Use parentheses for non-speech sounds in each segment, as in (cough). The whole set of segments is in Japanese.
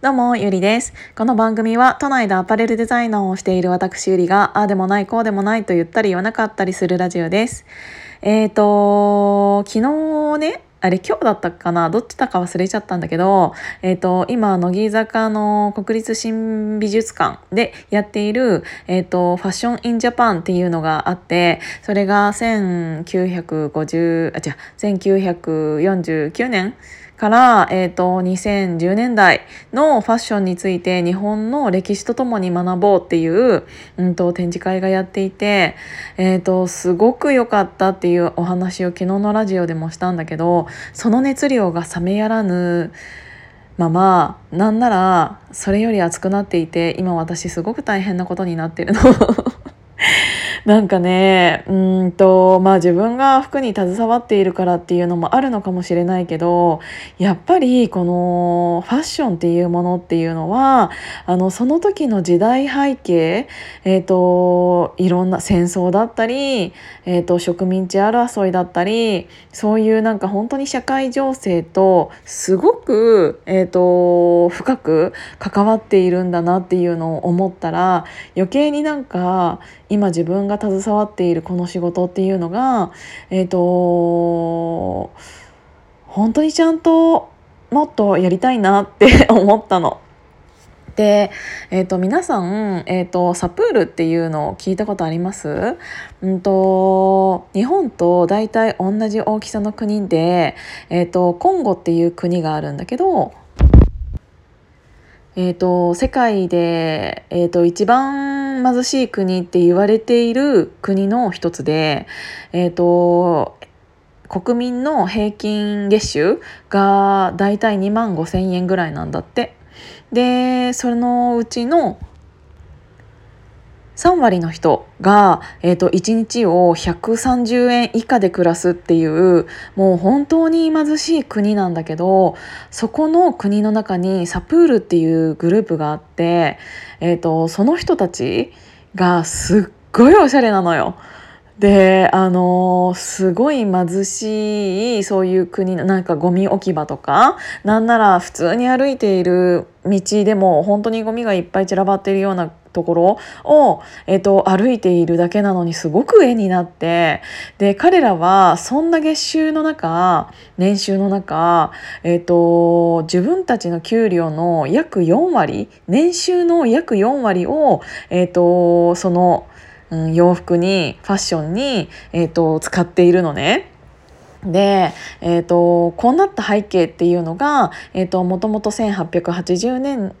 どうも、ゆりです。この番組は都内でアパレルデザイナーをしている私ゆりが、ああでもない、こうでもないと言ったり言わなかったりするラジオです。えっ、ー、と、昨日ね、あれ今日だったかな？どっちだか忘れちゃったんだけど、えっ、ー、と、今、乃木坂の国立新美術館でやっている、えっ、ー、と、ファッションインジャパンっていうのがあって、それが1950、あ、違う、1949年から、えーと、2010年代のファッションについて日本の歴史とともに学ぼうっていう、うんと、展示会がやっていて、えーと、すごく良かったっていうお話を昨日のラジオでもしたんだけどその熱量が冷めやらぬままなんならそれより熱くなっていて今私すごく大変なことになってるの。なんかねうんとまあ自分が服に携わっているからっていうのもあるのかもしれないけどやっぱりこのファッションっていうものっていうのはあのその時の時代背景、えーと、いろんな戦争だったり、えーと、植民地争いだったりそういうなんか本当に社会情勢とすごく、えーと深く関わっているんだなっていうのを思ったら余計になんか今自分が携わっているこの仕事っていうのがえっ、ー、と本当にちゃんともっとやりたいなって (laughs) 思ったの。で、えーと、皆さん、えーと、サプールっていうのを聞いたことあります、うんと、日本と大体同じ大きさの国で、えーとコンゴっていう国があるんだけどえーと、世界で、えーと、一番貧しい国って言われている国の一つで、えーと、国民の平均月収が大体2万5,000円ぐらいなんだって。でそのうちの3割の人が、えーと、1日を130円以下で暮らすっていうもう本当に貧しい国なんだけどそこの国の中にサプールっていうグループがあって、えーとその人たちがすっごいおしゃれなのよ。であのすごい貧しいそういう国のなんかゴミ置き場とかなんなら普通に歩いている道でも本当にゴミがいっぱい散らばっているようなところを、えーと、歩いているだけなのにすごく絵になってで彼らはそんな月収の中年収の中、えーと、自分たちの給料の約4割年収の約4割を、えーとそのうん、洋服にファッションに、えーと、使っているのね。で、えーと、こうなった背景っていうのが、えーと、もともと1880年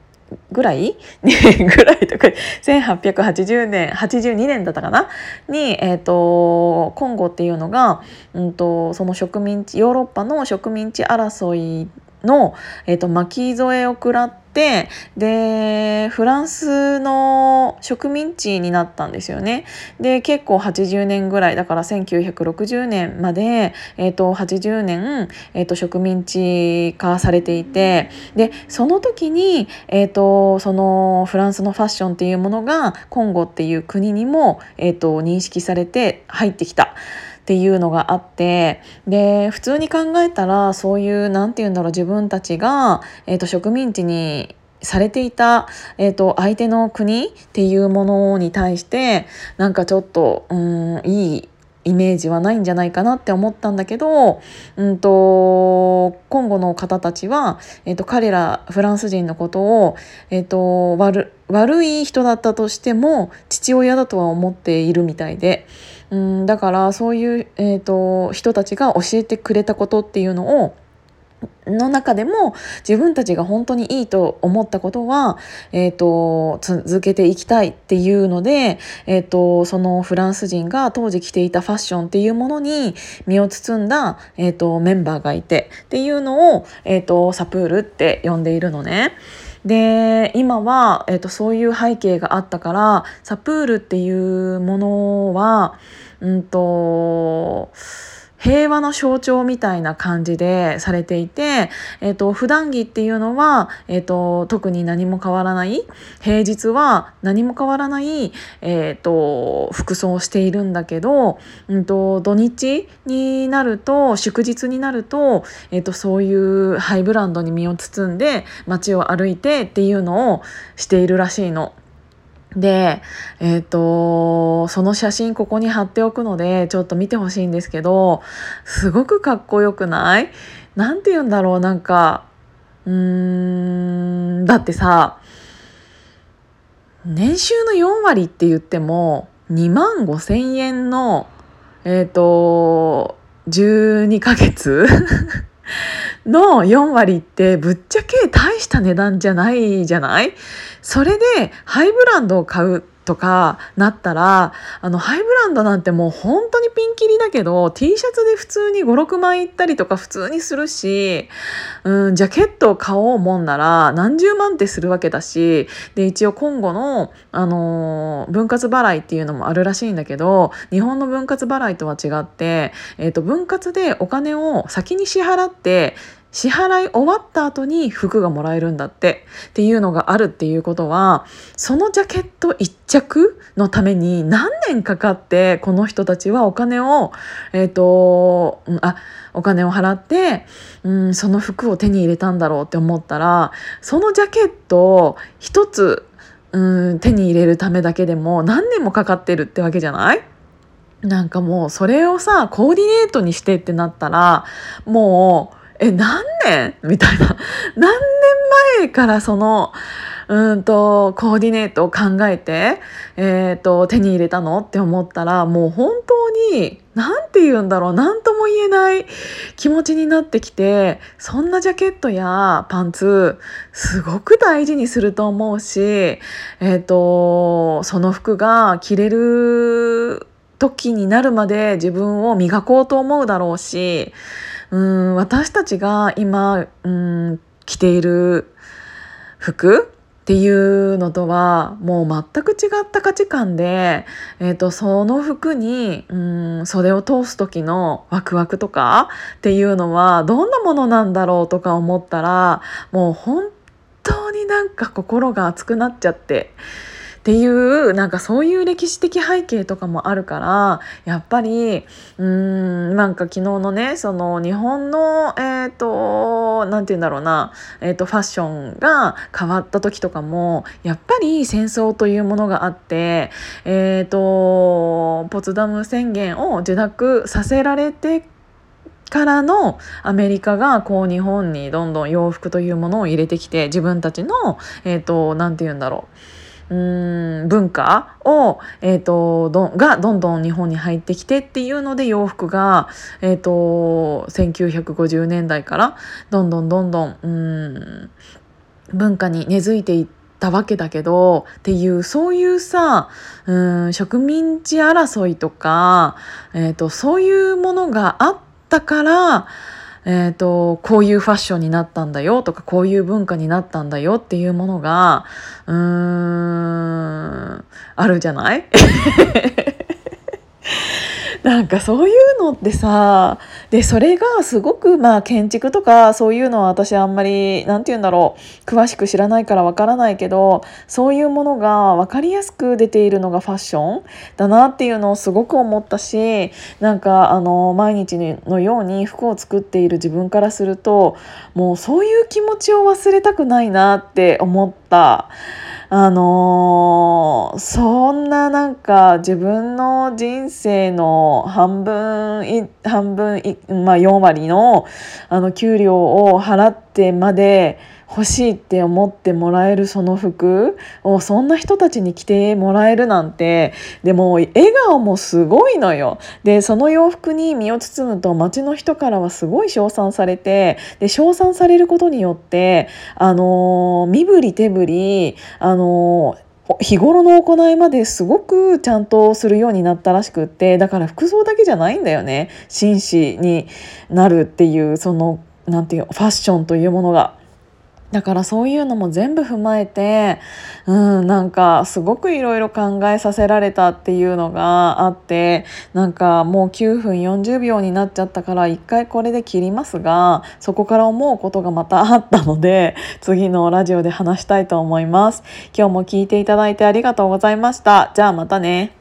ぐらい？(laughs) ぐらいとか1880年82年だったかな？に、えーと、コンゴっていうのが、うんとその植民地ヨーロッパの植民地争いの、えーと、巻き添えを食らってでフランスの植民地になったんですよね。で結構80年ぐらいだから1960年まで、えーと、80年、えーと、植民地化されていてでその時に、えーとそのフランスのファッションっていうものがコンゴっていう国にも、えー、と認識されて入ってきた。っていうのがあってで普通に考えたらそういう何て言うんだろう自分たちが、えーと、植民地にされていた、えーと、相手の国っていうものに対してなんかちょっとうんいいイメージはないんじゃないかなって思ったんだけど、うんと、コンゴの方たちは、えーと、彼らフランス人のことを、えーと悪悪い人だったとしても父親だとは思っているみたいで。うんだからそういう、えーと、人たちが教えてくれたことっていうのをの中でも自分たちが本当にいいと思ったことは、えーと、続けていきたいっていうので、えーと、そのフランス人が当時着ていたファッションっていうものに身を包んだ、えーと、メンバーがいてっていうのを、えー、とサプールって呼んでいるのね。で今は、えーと、そういう背景があったからサプールっていうものはうんと平和の象徴みたいな感じでされていて、えっ、ー、と、普段着っていうのは、えっ、と、特に何も変わらない、平日は何も変わらない、えっ、と、服装をしているんだけど、うんと、土日になると、祝日になると、えっ、と、そういうハイブランドに身を包んで街を歩いてっていうのをしているらしいの。で、えっ、ー、と、その写真ここに貼っておくので、ちょっと見てほしいんですけど、すごくかっこよくない？なんて言うんだろう、なんか、うーん、だってさ、年収の4割って言っても、2万5千円の、えっ、ー、と、12ヶ月？の4割ってぶっちゃけ大した値段じゃないじゃない？それでハイブランドを買うとかなったらあのハイブランドなんてもう本当にピンキリだけど T シャツで普通に56万いったりとか普通にするし、うん、ジャケットを買おうもんなら何十万ってするわけだしで一応今後の、あのー、分割払いっていうのもあるらしいんだけど日本の分割払いとは違って、えーと分割でお金を先に支払って支払い終わった後に服がもらえるんだってっていうのがあるっていうことはそのジャケット1着のために何年かかってこの人たちはお金をえっ、ー、とあお金を払って、うん、その服を手に入れたんだろうって思ったらそのジャケットを1つうん手に入れるためだけでも何年もかかってるってわけじゃない？なんかもうそれをさコーディネートにしてってなったらもうえ何年？みたいな。(laughs) 何年前からそのうんとコーディネートを考えて、えーと、手に入れたの？って思ったらもう本当に何て言うんだろう。何とも言えない気持ちになってきてそんなジャケットやパンツすごく大事にすると思うし、えーとその服が着れる時になるまで自分を磨こうと思うだろうしうん私たちが今うん着ている服っていうのとはもう全く違った価値観で、えーと、その服にうん袖を通す時のワクワクとかっていうのはどんなものなんだろうとか思ったらもう本当になんか心が熱くなっちゃって。っていうなんかそういう歴史的背景とかもあるからやっぱりうんなんか昨日のねその日本のえっ、ー、と何て言うんだろうな、えーと、ファッションが変わった時とかもやっぱり戦争というものがあってえっ、ー、とポツダム宣言を受諾させられてからのアメリカがこう日本にどんどん洋服というものを入れてきて自分たちのえっ、ー、と何て言うんだろう。文化を、えーと、どがどんどん日本に入ってきてっていうので洋服が、えーと、1950年代からどんどんどんどんうん文化に根付いていったわけだけどっていうそういうさうん植民地争いとか、えーとそういうものがあったからえーと、こういうファッションになったんだよとかこういう文化になったんだよっていうものがうーんあるじゃない？(laughs) なんかそういうのってさでそれがすごくまあ建築とかそういうのは私あんまり何て言うんだろう詳しく知らないからわからないけどそういうものが分かりやすく出ているのがファッションだなっていうのをすごく思ったしなんかあの毎日のように服を作っている自分からするともうそういう気持ちを忘れたくないなって思った。あのー、そんななんか自分の人生の半分半分まあ、4割のあの給料を払ってまで欲しいって思ってもらえるその服をそんな人たちに着てもらえるなんて。でも笑顔もすごいのよ。でその洋服に身を包むと街の人からはすごい称賛されてで称賛されることによってあの身振り手振りあの日頃の行いまですごくちゃんとするようになったらしくってだから服装だけじゃないんだよね。紳士になるっていうそのなんていうファッションというものが。だからそういうのも全部踏まえてうんなんかすごくいろいろ考えさせられたっていうのがあってなんかもう9分40秒になっちゃったから一回これで切りますがそこから思うことがまたあったので (laughs) 次のラジオで話したいと思います。今日も聞いていただいてありがとうございました。じゃあまたね。